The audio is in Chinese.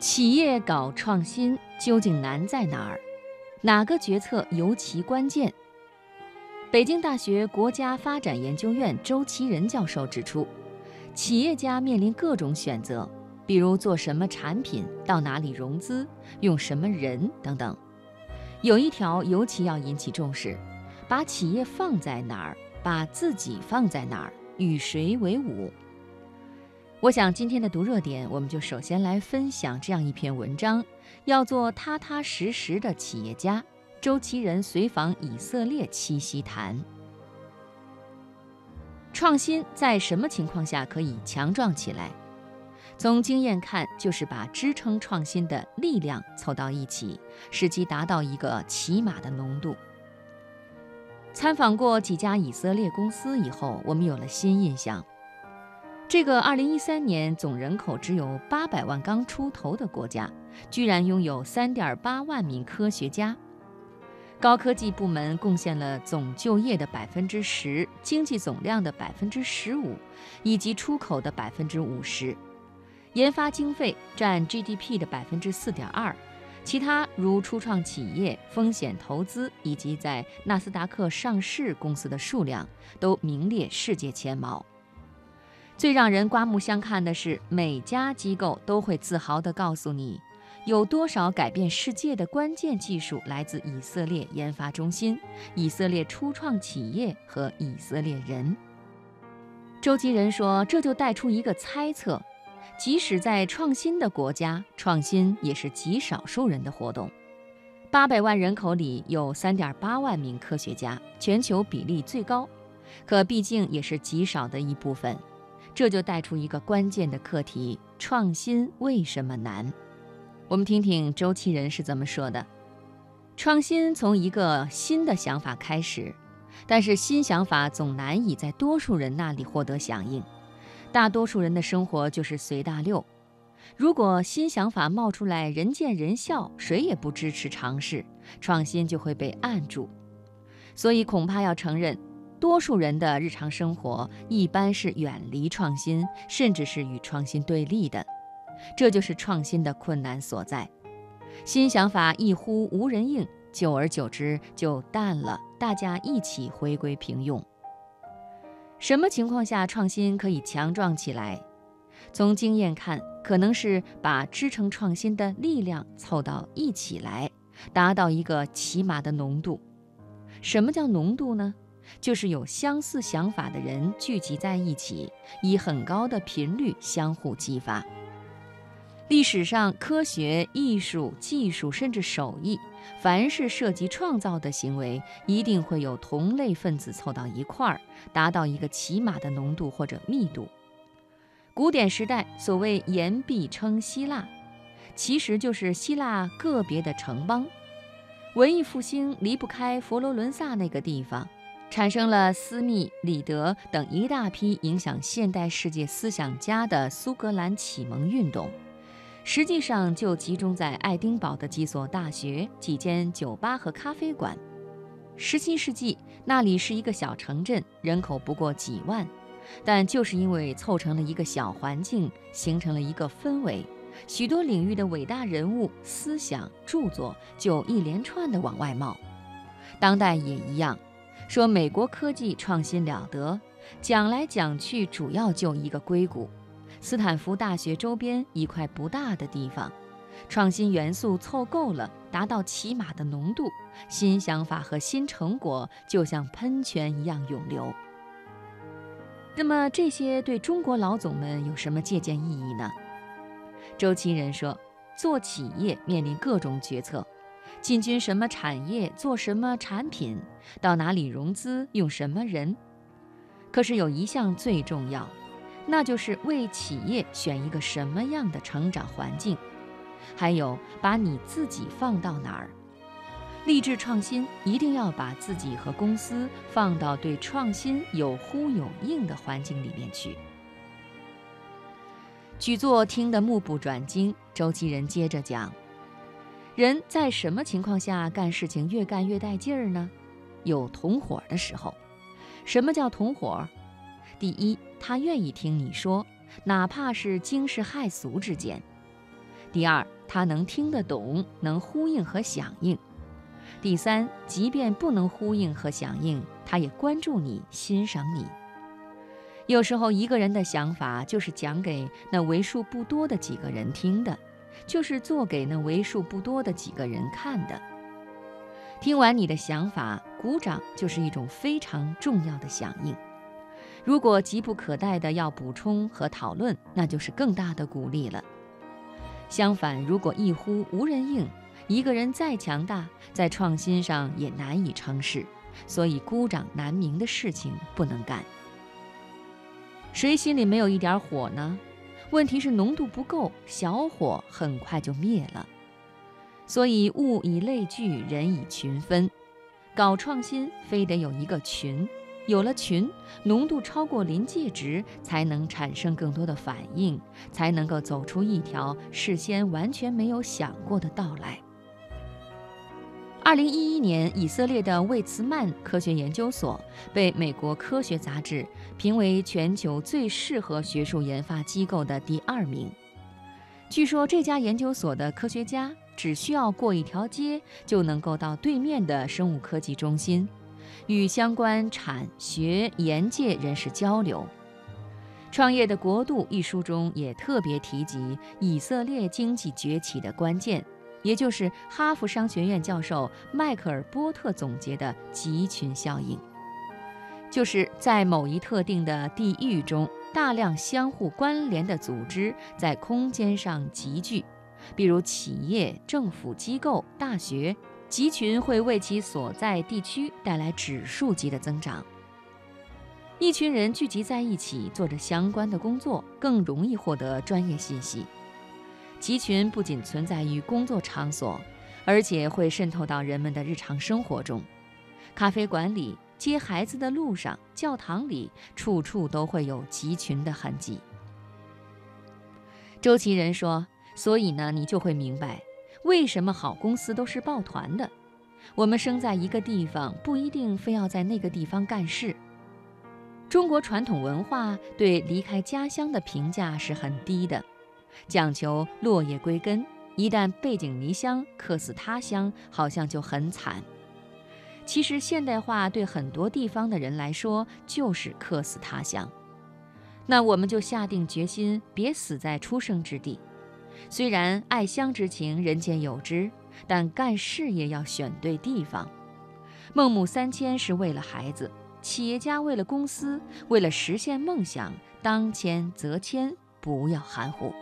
企业搞创新究竟难在哪儿？哪个决策尤其关键？北京大学国家发展研究院周其仁教授指出，企业家面临各种选择，比如做什么产品、到哪里融资、用什么人等等。有一条尤其要引起重视：把企业放在哪儿，把自己放在哪儿，与谁为伍？我想今天的读热点，我们就首先来分享这样一篇文章：要做踏踏实实的企业家。周其仁随访以色列七夕谈。创新在什么情况下可以强壮起来？从经验看，就是把支撑创新的力量凑到一起，使其达到一个起码的浓度。参访过几家以色列公司以后，我们有了新印象。这个2013年总人口只有800万刚出头的国家，居然拥有3.8万名科学家。高科技部门贡献了总就业的10%，经济总量的15%，以及出口的50%。研发经费占 GDP 的4.2%，其他如初创企业、风险投资以及在纳斯达克上市公司的数量都名列世界前茅。最让人刮目相看的是，每家机构都会自豪地告诉你，有多少改变世界的关键技术来自以色列研发中心、以色列初创企业和以色列人。周吉仁说，这就带出一个猜测：即使在创新的国家，创新也是极少数人的活动。八百万人口里有三点八万名科学家，全球比例最高，可毕竟也是极少的一部分。这就带出一个关键的课题：创新为什么难？我们听听周其仁是怎么说的。创新从一个新的想法开始，但是新想法总难以在多数人那里获得响应。大多数人的生活就是随大流。如果新想法冒出来，人见人笑，谁也不支持尝试，创新就会被按住。所以恐怕要承认。多数人的日常生活一般是远离创新，甚至是与创新对立的，这就是创新的困难所在。新想法一呼无人应，久而久之就淡了，大家一起回归平庸。什么情况下创新可以强壮起来？从经验看，可能是把支撑创新的力量凑到一起来，达到一个起码的浓度。什么叫浓度呢？就是有相似想法的人聚集在一起，以很高的频率相互激发。历史上，科学、艺术、技术，甚至手艺，凡是涉及创造的行为，一定会有同类分子凑到一块儿，达到一个起码的浓度或者密度。古典时代所谓言必称希腊，其实就是希腊个别的城邦。文艺复兴离不开佛罗伦萨那个地方。产生了斯密、里德等一大批影响现代世界思想家的苏格兰启蒙运动，实际上就集中在爱丁堡的几所大学、几间酒吧和咖啡馆。十七世纪那里是一个小城镇，人口不过几万，但就是因为凑成了一个小环境，形成了一个氛围，许多领域的伟大人物、思想著作就一连串的往外冒。当代也一样。说美国科技创新了得，讲来讲去主要就一个硅谷，斯坦福大学周边一块不大的地方，创新元素凑够了，达到起码的浓度，新想法和新成果就像喷泉一样涌流。那么这些对中国老总们有什么借鉴意义呢？周其仁说，做企业面临各种决策。进军什么产业，做什么产品，到哪里融资，用什么人？可是有一项最重要，那就是为企业选一个什么样的成长环境，还有把你自己放到哪儿。立志创新，一定要把自己和公司放到对创新有呼有应的环境里面去。举座听得目不转睛，周其仁接着讲。人在什么情况下干事情越干越带劲儿呢？有同伙的时候。什么叫同伙？第一，他愿意听你说，哪怕是惊世骇俗之间；第二，他能听得懂，能呼应和响应；第三，即便不能呼应和响应，他也关注你、欣赏你。有时候，一个人的想法就是讲给那为数不多的几个人听的，就是做给那为数不多的几个人看的。听完你的想法，鼓掌就是一种非常重要的响应。如果急不可待的要补充和讨论，那就是更大的鼓励了。相反，如果一呼无人应，一个人再强大，在创新上也难以成事。所以孤掌难鸣的事情不能干。谁心里没有一点火呢？问题是浓度不够，小火很快就灭了。所以物以类聚，人以群分。搞创新非得有一个群，有了群，浓度超过临界值，才能产生更多的反应，才能够走出一条事先完全没有想过的道来。二零一一年，以色列的魏茨曼科学研究所被美国科学杂志评为全球最适合学术研发机构的第二名。据说这家研究所的科学家。只需要过一条街，就能够到对面的生物科技中心，与相关产学研界人士交流。《创业的国度》一书中也特别提及以色列经济崛起的关键，也就是哈佛商学院教授迈克尔·波特总结的集群效应，就是在某一特定的地域中，大量相互关联的组织在空间上集聚。比如企业、政府机构、大学集群会为其所在地区带来指数级的增长。一群人聚集在一起，做着相关的工作，更容易获得专业信息。集群不仅存在于工作场所，而且会渗透到人们的日常生活中。咖啡馆里、接孩子的路上、教堂里，处处都会有集群的痕迹。周其仁说。所以呢，你就会明白，为什么好公司都是抱团的。我们生在一个地方，不一定非要在那个地方干事。中国传统文化对离开家乡的评价是很低的，讲求落叶归根。一旦背井离乡，客死他乡，好像就很惨。其实现代化对很多地方的人来说，就是客死他乡。那我们就下定决心，别死在出生之地。虽然爱乡之情人间有之，但干事业要选对地方。孟母三迁是为了孩子，企业家为了公司，为了实现梦想，当迁则迁，不要含糊。